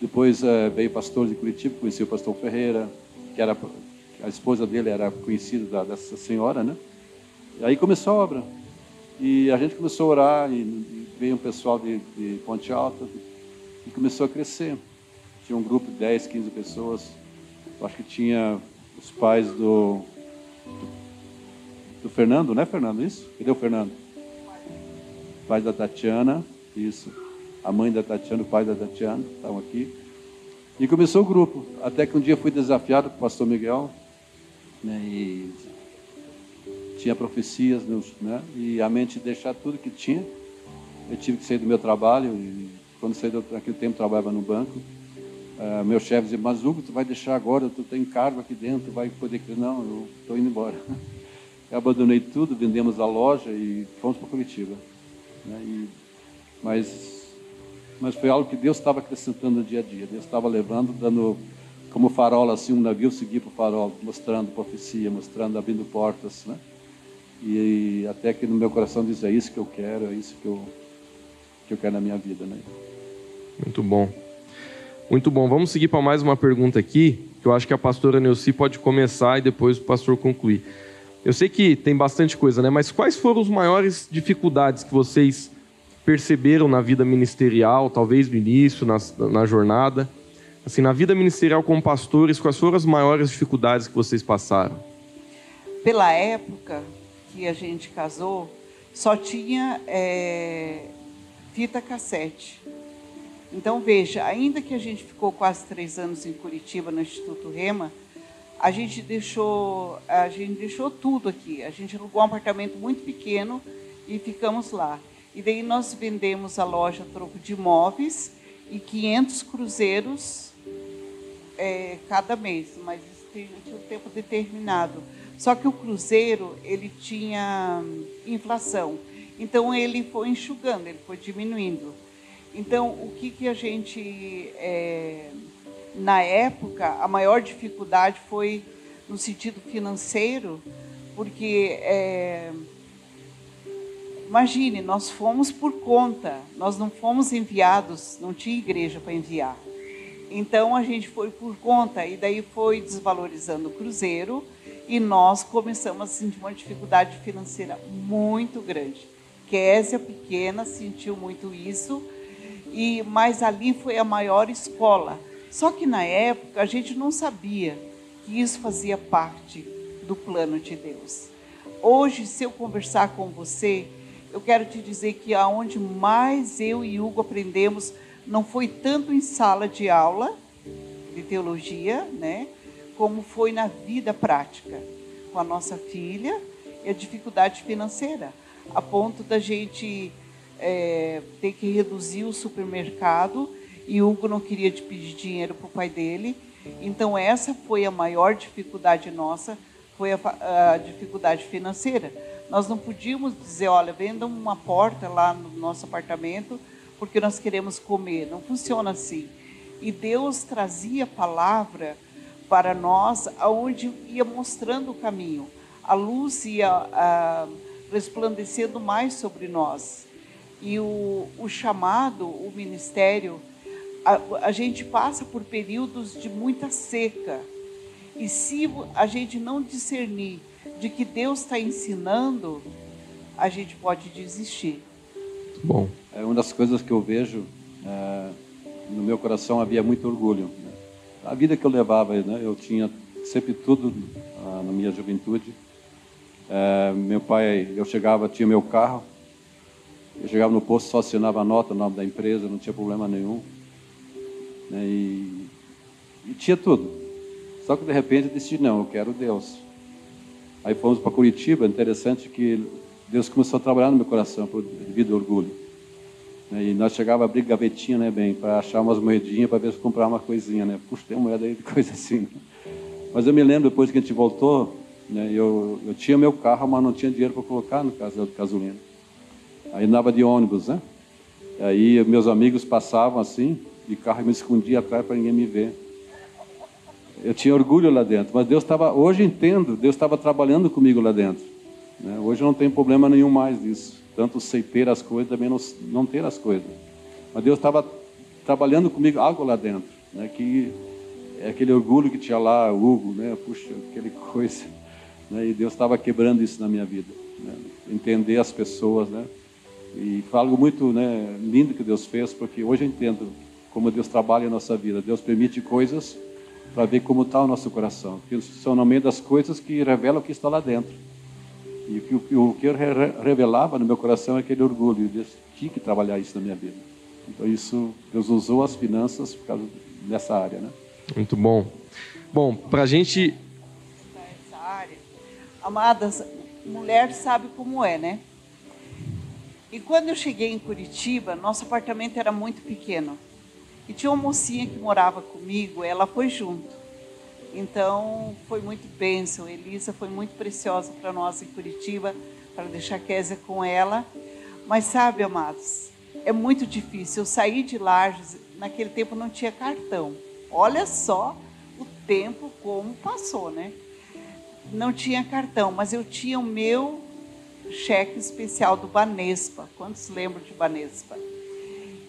C: depois uh, veio pastor de Curitiba, conheci o pastor Ferreira, que era a esposa dele era conhecida da, dessa senhora, né? E aí começou a obra. E a gente começou a orar e, e veio um pessoal de, de Ponte Alta e começou a crescer. Tinha um grupo de 10, 15 pessoas. Eu acho que tinha os pais do, do do Fernando, né, Fernando? Isso? Cadê o Fernando? Pai da Tatiana, isso. A mãe da Tatiana, o pai da Tatiana, estavam aqui. E começou o grupo. Até que um dia fui desafiado com o pastor Miguel, né, e tinha profecias, né, e a mente deixar tudo que tinha. Eu tive que sair do meu trabalho, e quando saí daquele tempo trabalhava no banco. Uh, meu chefe dizia, mas Hugo, tu vai deixar agora, tu tem cargo aqui dentro, vai poder... Não, eu estou indo embora. Eu abandonei tudo, vendemos a loja e fomos para Curitiba. Né? E, mas, mas foi algo que Deus estava acrescentando no dia a dia. Deus estava levando, dando como farol, assim, um navio seguir para o farol, mostrando profecia, mostrando, abrindo portas. Né? E até que no meu coração diz, é isso que eu quero, é isso que eu, que eu quero na minha vida. Né?
A: Muito bom. Muito bom. Vamos seguir para mais uma pergunta aqui, que eu acho que a pastora Neuci pode começar e depois o pastor concluir. Eu sei que tem bastante coisa, né? Mas quais foram as maiores dificuldades que vocês perceberam na vida ministerial, talvez no início, na, na jornada? Assim, na vida ministerial como pastores, quais foram as maiores dificuldades que vocês passaram?
B: Pela época que a gente casou, só tinha é, fita cassete. Então, veja, ainda que a gente ficou quase três anos em Curitiba, no Instituto Rema, a gente deixou, a gente deixou tudo aqui. A gente alugou um apartamento muito pequeno e ficamos lá. E daí nós vendemos a loja troco de imóveis e 500 cruzeiros é, cada mês, mas isso tinha um tempo determinado. Só que o cruzeiro ele tinha inflação, então ele foi enxugando, ele foi diminuindo. Então o que que a gente é, na época a maior dificuldade foi no sentido financeiro, porque é, Imagine, nós fomos por conta, nós não fomos enviados, não tinha igreja para enviar. Então a gente foi por conta e daí foi desvalorizando o cruzeiro e nós começamos a sentir uma dificuldade financeira muito grande. Késia pequena sentiu muito isso e mas ali foi a maior escola. Só que na época a gente não sabia que isso fazia parte do plano de Deus. Hoje, se eu conversar com você, eu quero te dizer que aonde mais eu e Hugo aprendemos não foi tanto em sala de aula de teologia, né, como foi na vida prática com a nossa filha e a dificuldade financeira, a ponto da gente é, ter que reduzir o supermercado e Hugo não queria pedir dinheiro para o pai dele. Então essa foi a maior dificuldade nossa, foi a, a dificuldade financeira nós não podíamos dizer, olha, vendam uma porta lá no nosso apartamento porque nós queremos comer. Não funciona assim. E Deus trazia a palavra para nós, aonde ia mostrando o caminho. A luz ia a, resplandecendo mais sobre nós. E o, o chamado, o ministério, a, a gente passa por períodos de muita seca. E se a gente não discernir de que Deus está ensinando, a gente pode desistir.
C: Bom. É uma das coisas que eu vejo é, no meu coração havia muito orgulho. Né? A vida que eu levava, né? eu tinha sempre tudo ah, na minha juventude. É, meu pai, eu chegava, tinha meu carro, eu chegava no posto, só assinava a nota, o nome da empresa, não tinha problema nenhum. Né? E, e tinha tudo. Só que de repente eu decidi, não, eu quero Deus. Aí fomos para Curitiba, interessante que Deus começou a trabalhar no meu coração devido ao orgulho. Né, e nós chegava a abrir gavetinha, né, bem, para achar umas moedinhas para ver se comprar uma coisinha, né? Puxa, tem moeda aí de coisa assim. Mas eu me lembro depois que a gente voltou, né, eu, eu tinha meu carro, mas não tinha dinheiro para colocar no caso de gasolina. Aí andava de ônibus, né? Aí meus amigos passavam assim, de carro e me escondia atrás para ninguém me ver eu tinha orgulho lá dentro, mas Deus estava, hoje entendo, Deus estava trabalhando comigo lá dentro. Né? Hoje eu não tenho problema nenhum mais disso, tanto sei ter as coisas, também não, não ter as coisas. Mas Deus estava trabalhando comigo algo lá dentro, né? que é aquele orgulho que tinha lá, Hugo, né? puxa, aquele coisa. Né? E Deus estava quebrando isso na minha vida. Né? Entender as pessoas, né? E foi algo muito né, lindo que Deus fez, porque hoje eu entendo como Deus trabalha a nossa vida. Deus permite coisas para ver como está o nosso coração. Porque são no meio das coisas que revelam o que está lá dentro. E o que, eu revelava no meu coração é aquele orgulho. Deus tinha que trabalhar isso na minha vida. Então isso, Deus usou as finanças por causa dessa área, né?
A: Muito bom. Bom, para a gente...
B: Essa área, amadas, mulher sabe como é, né? E quando eu cheguei em Curitiba, nosso apartamento era muito pequeno. E tinha uma mocinha que morava comigo, ela foi junto. Então foi muito bênção. Elisa foi muito preciosa para nós em Curitiba, para deixar Késia com ela. Mas sabe, amados, é muito difícil. Eu saí de Lages, naquele tempo não tinha cartão. Olha só o tempo como passou, né? Não tinha cartão, mas eu tinha o meu cheque especial do Banespa. Quantos lembram de Banespa?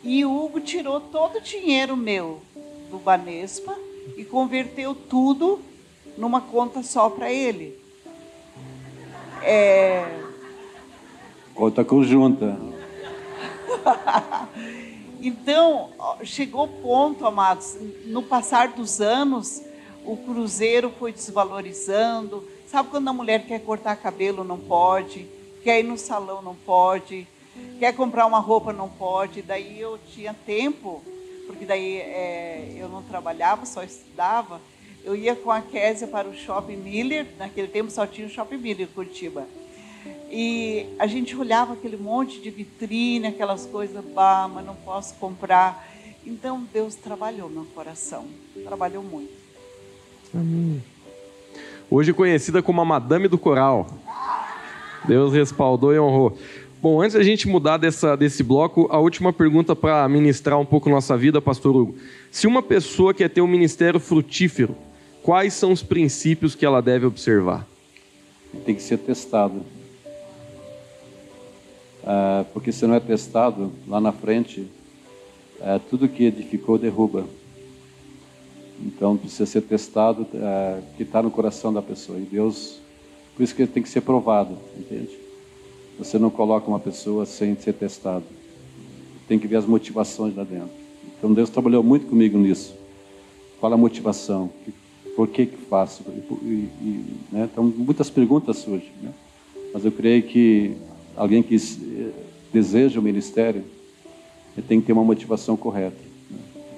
B: E o Hugo tirou todo o dinheiro meu do Banespa e converteu tudo numa conta só para ele. É...
C: Conta conjunta.
B: então, chegou o ponto, amados, no passar dos anos, o cruzeiro foi desvalorizando. Sabe quando a mulher quer cortar cabelo, não pode, quer ir no salão, não pode, Quer comprar uma roupa, não pode. Daí eu tinha tempo, porque daí é, eu não trabalhava, só estudava. eu ia com a Késia para o Shopping Miller, naquele tempo só tinha o Shopping Miller em Curitiba. E a gente olhava aquele monte de vitrine, aquelas coisas, bah, mas não posso comprar. Então Deus trabalhou no coração, trabalhou muito.
A: Amém. Hoje conhecida como a Madame do Coral. Deus respaldou e honrou. Bom, antes da gente mudar dessa, desse bloco, a última pergunta para ministrar um pouco nossa vida, Pastor Hugo. Se uma pessoa quer ter um ministério frutífero, quais são os princípios que ela deve observar?
C: Tem que ser testado. Ah, porque se não é testado, lá na frente, é, tudo que edificou derruba. Então precisa ser testado, é, que está no coração da pessoa. E Deus, por isso que ele tem que ser provado, entende? Você não coloca uma pessoa sem ser testado. Tem que ver as motivações lá dentro. Então Deus trabalhou muito comigo nisso. Qual a motivação? Por que que faço? E, e, né? Então muitas perguntas surgem. Né? Mas eu creio que alguém que deseja o ministério tem que ter uma motivação correta. Né?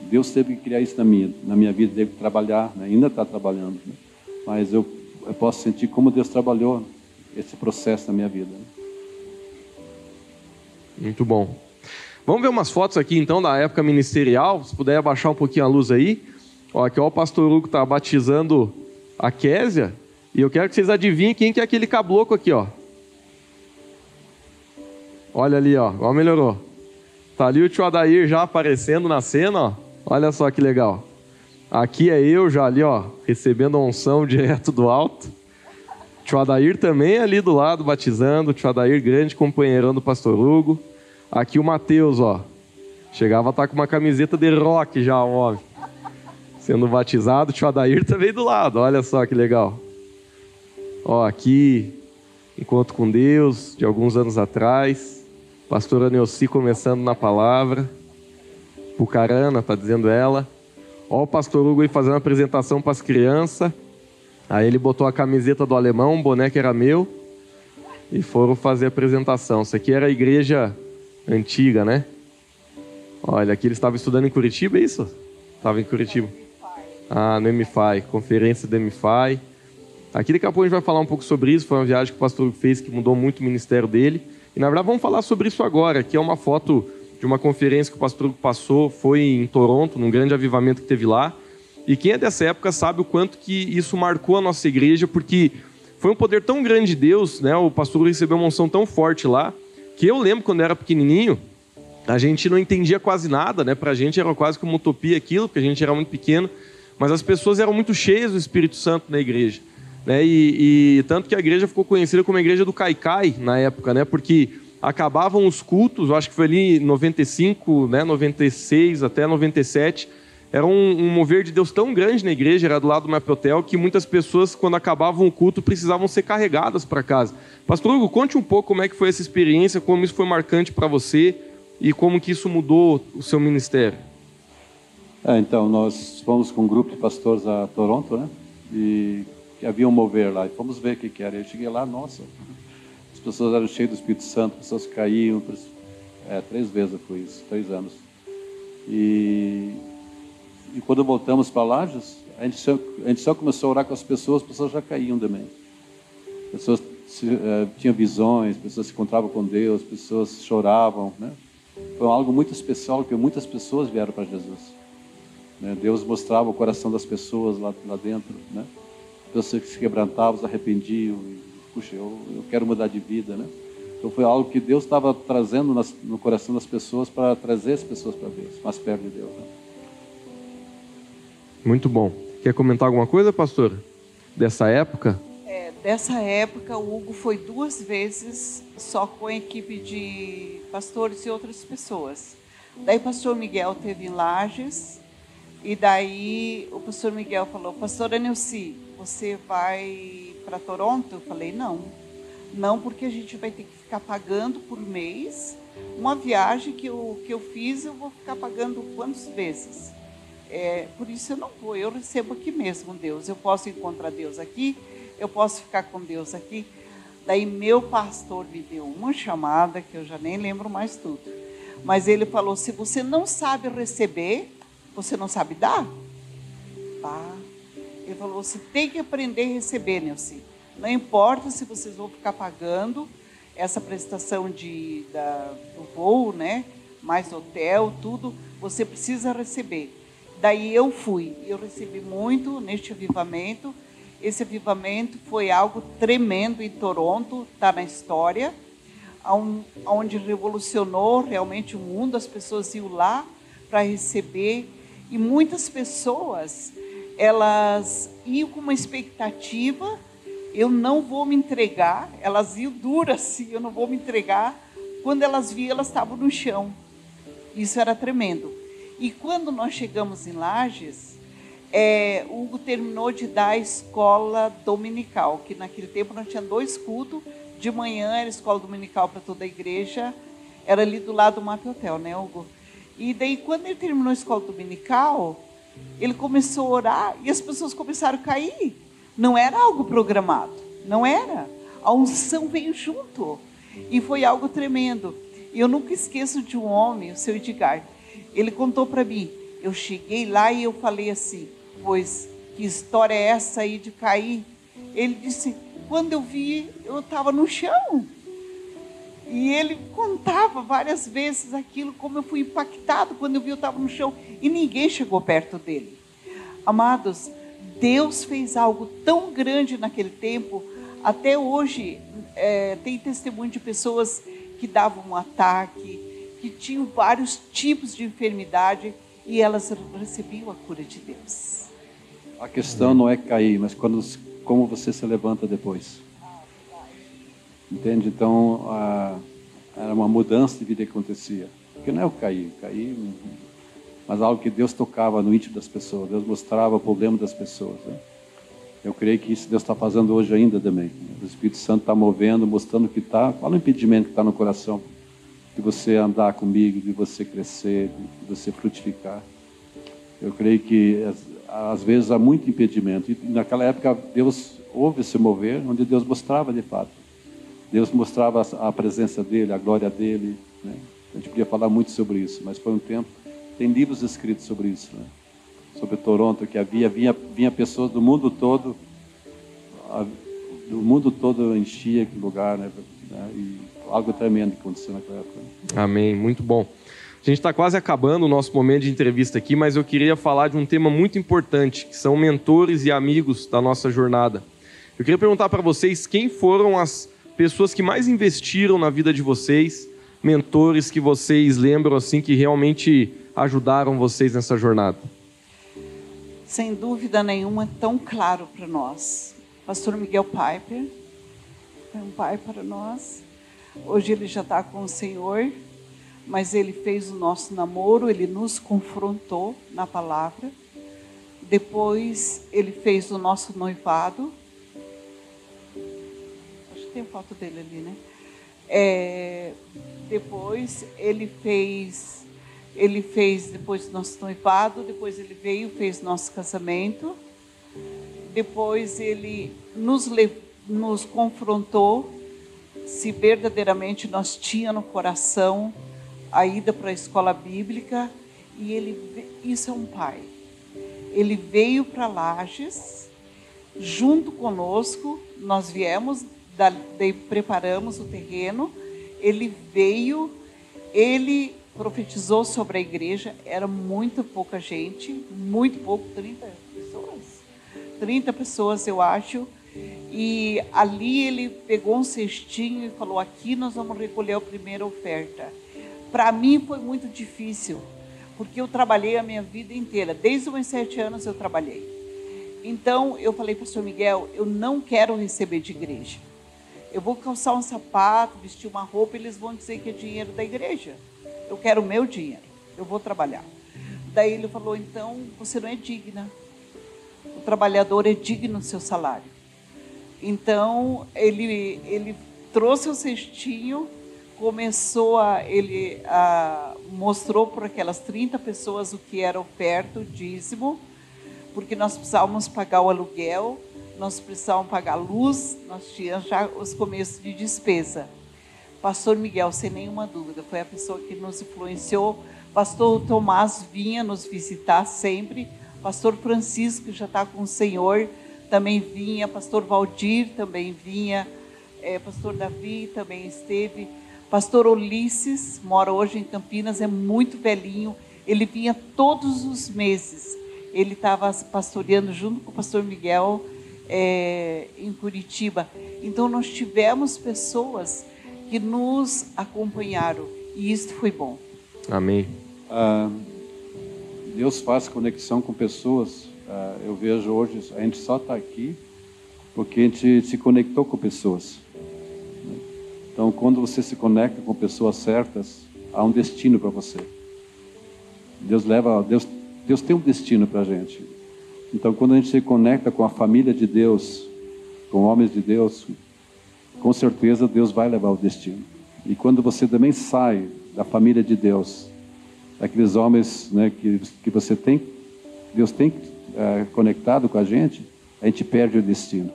C: Deus teve que criar isso na minha, na minha vida, teve que trabalhar, né? ainda está trabalhando. Né? Mas eu, eu, posso sentir como Deus trabalhou esse processo na minha vida.
A: Muito bom. Vamos ver umas fotos aqui então da época ministerial. Se puder abaixar um pouquinho a luz aí. Ó, aqui ó, o pastor Hugo está batizando a Késia. E eu quero que vocês adivinhem quem que é aquele cabloco aqui, ó. Olha ali, ó. Ó, melhorou. Tá ali o tio Adair já aparecendo na cena, ó. Olha só que legal. Aqui é eu já ali, ó, recebendo a unção direto do alto. Tio Adair também ali do lado, batizando. Tio Adair, grande companheirão do pastor Hugo. Aqui o Mateus, ó. Chegava a estar tá com uma camiseta de rock já, o homem. Sendo batizado. Tio Adair também do lado, olha só que legal. Ó, aqui, encontro com Deus, de alguns anos atrás. Pastora Neuci começando na palavra. Pucarana, está dizendo ela. Ó, o pastor Hugo aí fazendo a apresentação para as crianças. Aí ele botou a camiseta do alemão, boné que era meu. E foram fazer a apresentação. Isso aqui era a igreja antiga, né? Olha, aqui ele estava estudando em Curitiba, é isso? Estava em Curitiba. Ah, no MFI, conferência do MFI. Aqui daqui a pouco a gente vai falar um pouco sobre isso. Foi uma viagem que o pastor fez que mudou muito o ministério dele. E na verdade vamos falar sobre isso agora, que é uma foto de uma conferência que o pastor passou, foi em Toronto, num grande avivamento que teve lá. E quem é dessa época sabe o quanto que isso marcou a nossa igreja, porque foi um poder tão grande de Deus, né? O pastor recebeu uma unção tão forte lá, que eu lembro quando era pequenininho, a gente não entendia quase nada, né? Pra gente era quase como uma utopia aquilo, porque a gente era muito pequeno, mas as pessoas eram muito cheias do Espírito Santo na igreja. Né? E, e, tanto que a igreja ficou conhecida como a igreja do Caicai na época, né? Porque acabavam os cultos, eu acho que foi ali em 95, né? 96 até 97. Era um, um mover de Deus tão grande na igreja, era do lado do Mapotel, que muitas pessoas, quando acabavam o culto, precisavam ser carregadas para casa. Pastor Hugo, conte um pouco como é que foi essa experiência, como isso foi marcante para você e como que isso mudou o seu ministério.
C: É, então, nós fomos com um grupo de pastores a Toronto, né? E havia um mover lá. E fomos ver o que, que era. Eu cheguei lá, nossa, as pessoas eram cheias do Espírito Santo, as pessoas caíam. É, três vezes eu fui isso, três anos. E, e quando voltamos para Lages, a gente, só, a gente só começou a orar com as pessoas, as pessoas já caíam também. Pessoas se, uh, tinham visões, pessoas se encontravam com Deus, pessoas choravam, né? Foi algo muito especial, porque muitas pessoas vieram para Jesus. Né? Deus mostrava o coração das pessoas lá, lá dentro, né? pessoas que se quebrantavam, se arrependiam, e, puxa, eu, eu quero mudar de vida, né? Então foi algo que Deus estava trazendo nas, no coração das pessoas para trazer as pessoas para Deus, mais perto de Deus. Né?
A: Muito bom. Quer comentar alguma coisa, pastor? Dessa época?
B: É, dessa época, o Hugo foi duas vezes só com a equipe de pastores e outras pessoas. Daí pastor Miguel teve em Lages, e daí o pastor Miguel falou, pastora Nilce, você vai para Toronto? Eu falei, não. Não, porque a gente vai ter que ficar pagando por mês uma viagem que eu, que eu fiz, eu vou ficar pagando quantas vezes? É, por isso eu não vou, eu recebo aqui mesmo Deus. Eu posso encontrar Deus aqui, eu posso ficar com Deus aqui. Daí meu pastor me deu uma chamada que eu já nem lembro mais tudo. Mas ele falou: se você não sabe receber, você não sabe dar? Tá. Ele falou: você tem que aprender a receber, Nelson. Não importa se vocês vão ficar pagando essa prestação de, da, do voo, né? Mais hotel, tudo, você precisa receber. Daí eu fui, eu recebi muito neste avivamento. Esse avivamento foi algo tremendo em Toronto, está na história, onde revolucionou realmente o mundo. As pessoas iam lá para receber e muitas pessoas elas iam com uma expectativa eu não vou me entregar. Elas iam duras assim, eu não vou me entregar. Quando elas viam, elas estavam no chão. Isso era tremendo. E quando nós chegamos em Lages, é, Hugo terminou de dar a escola dominical, que naquele tempo nós tinha dois cultos. De manhã era escola dominical para toda a igreja, era ali do lado do Map Hotel, né, Hugo? E daí, quando ele terminou a escola dominical, ele começou a orar e as pessoas começaram a cair. Não era algo programado, não era. A unção veio junto e foi algo tremendo. E eu nunca esqueço de um homem, o seu Edgar. Ele contou para mim. Eu cheguei lá e eu falei assim: Pois que história é essa aí de cair? Ele disse: Quando eu vi, eu estava no chão. E ele contava várias vezes aquilo, como eu fui impactado quando eu vi eu estava no chão e ninguém chegou perto dele. Amados, Deus fez algo tão grande naquele tempo, até hoje é, tem testemunho de pessoas que davam um ataque, que tinham vários tipos de enfermidade e elas recebiam a cura de Deus.
C: A questão não é cair, mas quando, como você se levanta depois. Entende? Então, a, era uma mudança de vida que acontecia. Porque não é o cair, cair mas algo que Deus tocava no íntimo das pessoas, Deus mostrava o problema das pessoas. Né? Eu creio que isso Deus está fazendo hoje ainda também. O Espírito Santo está movendo, mostrando que está. Qual o impedimento que está no coração? De você andar comigo, de você crescer, de você frutificar. Eu creio que às vezes há muito impedimento. E naquela época Deus houve esse mover, onde Deus mostrava de fato. Deus mostrava a presença dele, a glória dele. Né? A gente podia falar muito sobre isso, mas foi um tempo tem livros escritos sobre isso, né? sobre Toronto, que havia vinha, vinha pessoas do mundo todo, a, do mundo todo enchia aquele lugar, né? E algo tremendo que aconteceu naquela época.
A: Amém, muito bom. A gente está quase acabando o nosso momento de entrevista aqui, mas eu queria falar de um tema muito importante, que são mentores e amigos da nossa jornada. Eu queria perguntar para vocês quem foram as pessoas que mais investiram na vida de vocês, mentores que vocês lembram assim que realmente ajudaram vocês nessa jornada?
B: Sem dúvida nenhuma, é tão claro para nós. Pastor Miguel Piper foi um pai para nós. Hoje ele já está com o Senhor, mas ele fez o nosso namoro, ele nos confrontou na palavra. Depois ele fez o nosso noivado. Acho que tem foto dele ali, né? É, depois ele fez ele fez depois nosso noivado, depois ele veio, fez nosso casamento, depois ele nos, nos confrontou se verdadeiramente nós tínhamos no coração a ida para a escola bíblica e ele isso é um pai. Ele veio para Lages junto conosco, nós viemos, daí preparamos o terreno, ele veio, ele profetizou sobre a igreja, era muito pouca gente, muito pouco, 30 pessoas. 30 pessoas, eu acho. E ali ele pegou um cestinho e falou: Aqui nós vamos recolher a primeira oferta. Para mim foi muito difícil, porque eu trabalhei a minha vida inteira, desde os sete anos eu trabalhei. Então eu falei para o senhor Miguel: Eu não quero receber de igreja. Eu vou calçar um sapato, vestir uma roupa, eles vão dizer que é dinheiro da igreja eu quero o meu dinheiro, eu vou trabalhar. Daí ele falou: então você não é digna. O trabalhador é digno do seu salário. Então ele, ele trouxe o cestinho, começou a. Ele a, mostrou para aquelas 30 pessoas o que era oferta, o dízimo, porque nós precisávamos pagar o aluguel, nós precisávamos pagar a luz, nós tínhamos já os começos de despesa. Pastor Miguel, sem nenhuma dúvida, foi a pessoa que nos influenciou. Pastor Tomás vinha nos visitar sempre. Pastor Francisco, já está com o Senhor, também vinha. Pastor Valdir também vinha. É, Pastor Davi também esteve. Pastor Ulisses, mora hoje em Campinas, é muito velhinho. Ele vinha todos os meses. Ele estava pastoreando junto com o pastor Miguel é, em Curitiba. Então, nós tivemos pessoas que nos acompanharam e isso foi bom.
A: Amém.
C: Ah, Deus faz conexão com pessoas. Ah, eu vejo hoje, a gente só está aqui porque a gente se conectou com pessoas. Então, quando você se conecta com pessoas certas, há um destino para você. Deus leva, Deus, Deus tem um destino para a gente. Então, quando a gente se conecta com a família de Deus, com homens de Deus, com certeza Deus vai levar o destino. E quando você também sai da família de Deus, daqueles homens né, que, que você tem, Deus tem é, conectado com a gente, a gente perde o destino.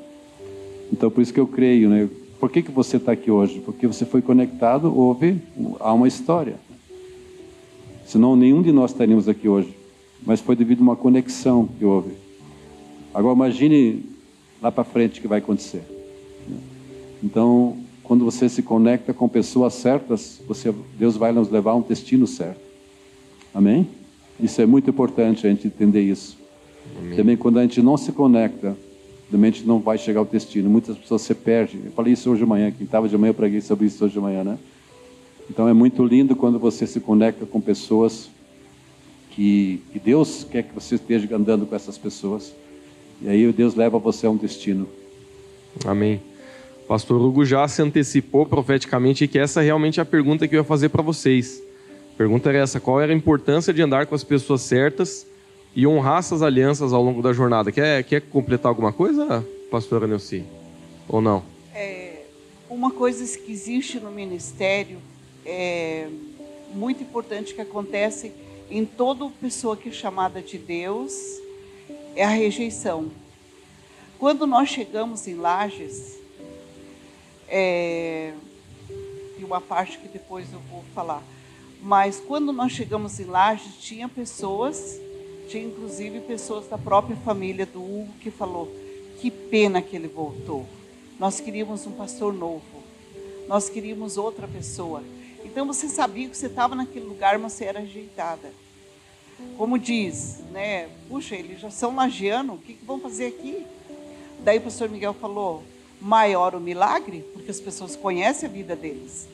C: Então, por isso que eu creio, né? Por que, que você está aqui hoje? Porque você foi conectado, houve, há uma história. Senão nenhum de nós estaríamos aqui hoje. Mas foi devido a uma conexão que houve. Agora imagine lá para frente o que vai acontecer. Então, quando você se conecta com pessoas certas, você, Deus vai nos levar a um destino certo. Amém? Isso é muito importante a gente entender isso. Amém. Também quando a gente não se conecta, também a gente não vai chegar ao destino. Muitas pessoas se perdem. Eu falei isso hoje de manhã, quem estava de manhã eu preguei sobre isso hoje de manhã, né? Então é muito lindo quando você se conecta com pessoas que, que Deus quer que você esteja andando com essas pessoas. E aí Deus leva você a um destino.
A: Amém. Pastor Hugo já se antecipou profeticamente que essa realmente é a pergunta que eu ia fazer para vocês. A pergunta era essa: qual era a importância de andar com as pessoas certas e honrar essas alianças ao longo da jornada? Quer, quer completar alguma coisa, pastora Nelci? Ou não?
B: É, uma coisa que existe no ministério é muito importante que acontece em toda pessoa que é chamada de Deus é a rejeição. Quando nós chegamos em Lages, é, uma parte que depois eu vou falar. Mas quando nós chegamos em Lages, tinha pessoas, tinha inclusive pessoas da própria família do Hugo que falou: que pena que ele voltou. Nós queríamos um pastor novo. Nós queríamos outra pessoa. Então você sabia que você estava naquele lugar, mas você era rejeitada. Como diz, né? Puxa, eles já são lagianos, o que, que vão fazer aqui? Daí o pastor Miguel falou: maior o milagre, porque as pessoas conhecem a vida deles.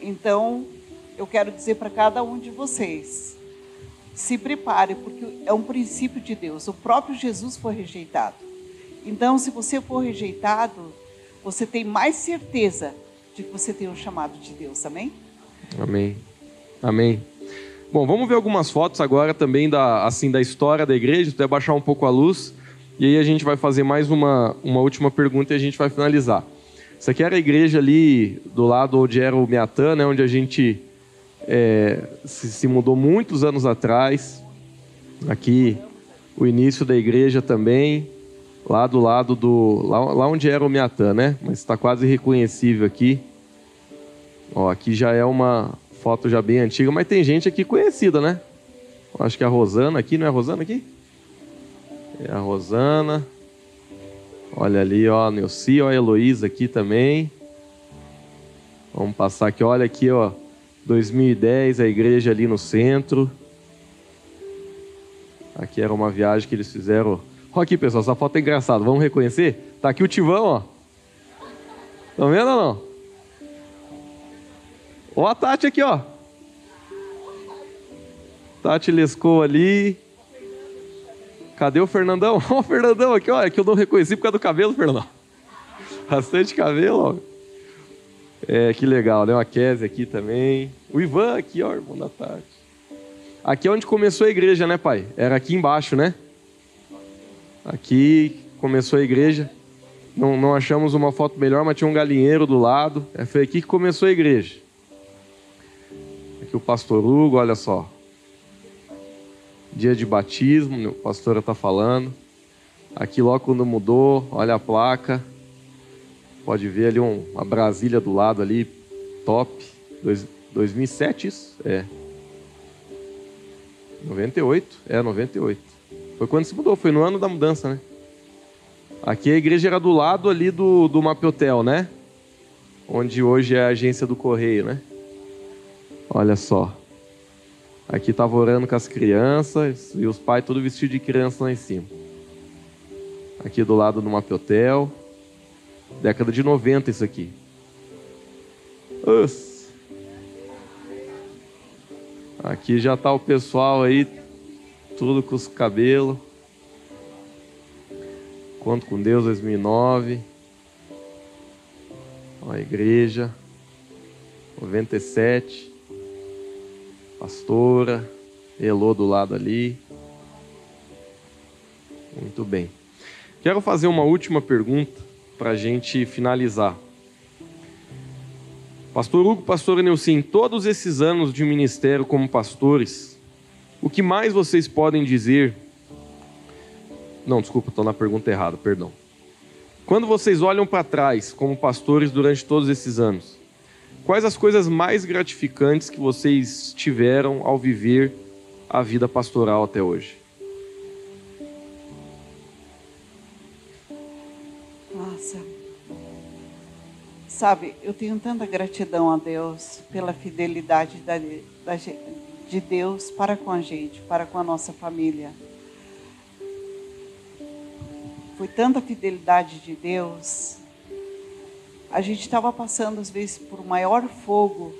B: Então, eu quero dizer para cada um de vocês: se prepare, porque é um princípio de Deus. O próprio Jesus foi rejeitado. Então, se você for rejeitado, você tem mais certeza de que você tem um chamado de Deus. Amém?
A: Amém. Amém. Bom, vamos ver algumas fotos agora também da, assim, da história da igreja, até baixar um pouco a luz. E aí a gente vai fazer mais uma, uma última pergunta e a gente vai finalizar. Isso aqui era a igreja ali do lado onde era o Miatã, né, onde a gente é, se, se, mudou muitos anos atrás. Aqui o início da igreja também, lá do lado do. lá, lá onde era o Miatã, né? Mas está quase reconhecível aqui. Ó, aqui já é uma foto já bem antiga, mas tem gente aqui conhecida, né? Acho que a Rosana aqui, não é a Rosana aqui? É a Rosana. Olha ali, ó, a Neuci, ó, a Heloísa aqui também. Vamos passar aqui, olha aqui, ó. 2010, a igreja ali no centro. Aqui era uma viagem que eles fizeram. Olha aqui, pessoal, essa foto é engraçada. Vamos reconhecer? Tá aqui o Tivão, ó. Estão vendo ou não? Ó a Tati aqui, ó. Tati lescou ali. Cadê o Fernandão? Ó, o Fernandão aqui, ó. É que eu não reconheci por causa do cabelo, Fernandão. Bastante cabelo, ó. É, que legal, né? O Kézia aqui também. O Ivan aqui, ó, irmão da tarde. Aqui é onde começou a igreja, né, pai? Era aqui embaixo, né? Aqui começou a igreja. Não, não achamos uma foto melhor, mas tinha um galinheiro do lado. É, foi aqui que começou a igreja. Aqui o pastor Hugo, olha só dia de batismo, a pastora está falando. Aqui logo quando mudou, olha a placa. Pode ver ali um, uma Brasília do lado ali, top. Dois, 2007 isso? É. 98? É, 98. Foi quando se mudou, foi no ano da mudança, né? Aqui a igreja era do lado ali do, do Mapiotel, né? Onde hoje é a agência do Correio, né? Olha só. Aqui estava orando com as crianças e os pais tudo vestido de criança lá em cima. Aqui do lado do Mapiotel. Década de 90 isso aqui. Aqui já está o pessoal aí, tudo com os cabelos. Conto com Deus 2009. A igreja. 97. Pastora. Elô do lado ali. Muito bem. Quero fazer uma última pergunta para a gente finalizar. Pastor Hugo, pastor Neucim, todos esses anos de ministério como pastores, o que mais vocês podem dizer não, desculpa, estou na pergunta errada, perdão. Quando vocês olham para trás como pastores durante todos esses anos, quais as coisas mais gratificantes que vocês tiveram ao viver a vida pastoral até hoje?
B: Sabe, eu tenho tanta gratidão a Deus pela fidelidade da, da, de Deus para com a gente, para com a nossa família foi tanta fidelidade de Deus. A gente estava passando às vezes por maior fogo,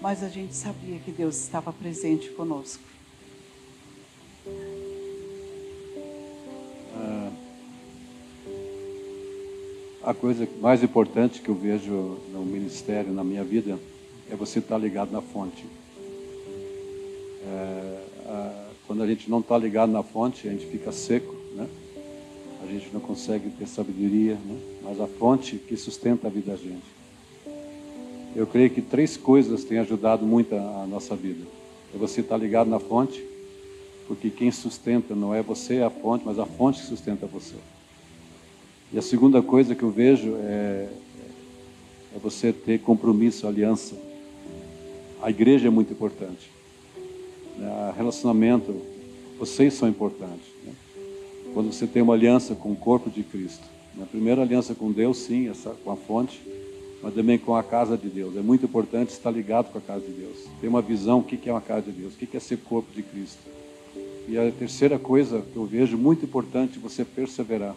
B: mas a gente sabia que Deus estava presente conosco.
C: A coisa mais importante que eu vejo no ministério, na minha vida, é você estar ligado na fonte. É, a, quando a gente não está ligado na fonte, a gente fica seco, né? a gente não consegue ter sabedoria, né? mas a fonte que sustenta a vida da gente. Eu creio que três coisas têm ajudado muito a, nossa vida. É você estar ligado na fonte, porque quem sustenta não é você, é a fonte, mas a fonte que sustenta você. E a segunda coisa que eu vejo é, é você ter compromisso, aliança. A igreja é muito importante. Né? Relacionamento, vocês são importantes. Né? quando você tem uma aliança com o corpo de Cristo. A primeira aliança com Deus, sim, essa, com a fonte, mas também com a casa de Deus. É muito importante estar ligado com a casa de Deus. Ter uma visão, o que é uma casa de Deus, o que é ser corpo de Cristo. E a terceira coisa que eu vejo muito importante você perseverar.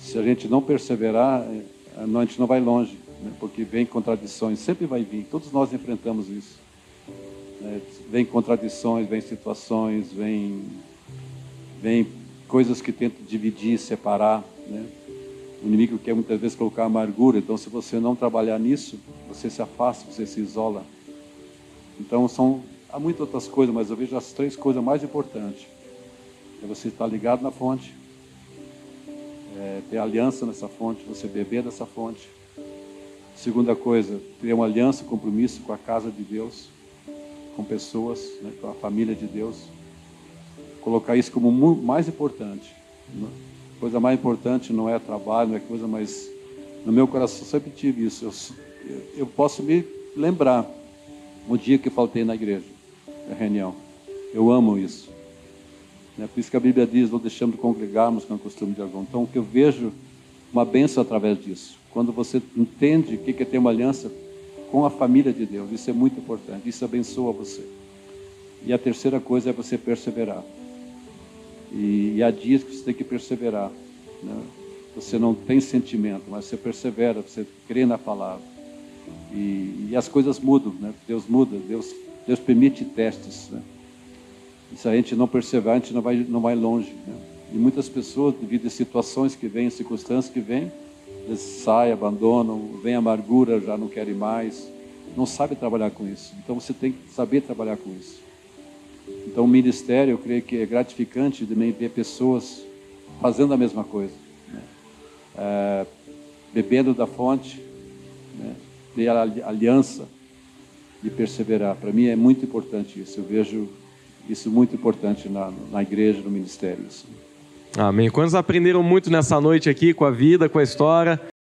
C: Se a gente não perseverar, é, a gente não vai longe, né? porque vem contradições, sempre vai vir. Todos nós enfrentamos isso. Né? Vem contradições, vem situações, vem vem coisas que tentam dividir, separar, né? O inimigo quer muitas vezes colocar amargura, então se você não trabalhar nisso, você se afasta, você se isola. Então são há muitas outras coisas, mas eu vejo as três coisas mais importantes. É você estar ligado na fonte, é ter aliança nessa fonte, você beber dessa fonte. Segunda coisa, ter uma aliança, compromisso com a casa de Deus, com pessoas, né, com a família de Deus colocar isso como mais importante. Né? Coisa mais importante não é trabalho, não é coisa mais. No meu coração sempre tive isso. Eu, eu posso me lembrar o dia que faltei na igreja, na reunião. Eu amo isso. É por isso que a Bíblia diz: não deixamos de congregarmos com o costume de algum. Então, o que eu vejo uma benção através disso. Quando você entende o que é ter uma aliança com a família de Deus, isso é muito importante. Isso abençoa você. E a terceira coisa é você perseverar. E, e há dias que você tem que perseverar. Né? Você não tem sentimento, mas você persevera, você crê na palavra. E, e as coisas mudam, né? Deus muda, Deus, Deus permite testes. Né? E se a gente não perseverar, a gente não vai, não vai longe. Né? E muitas pessoas, devido a situações que vêm, circunstâncias que vêm, eles saem, abandonam, vem amargura, já não querem mais, não sabe trabalhar com isso. Então você tem que saber trabalhar com isso. Então, o ministério, eu creio que é gratificante também ver pessoas fazendo a mesma coisa, né? é, bebendo da fonte, né? ter aliança de perseverar. Para mim é muito importante isso. Eu vejo isso muito importante na, na igreja, no ministério. Isso.
A: Amém. Quantos aprenderam muito nessa noite aqui com a vida, com a história?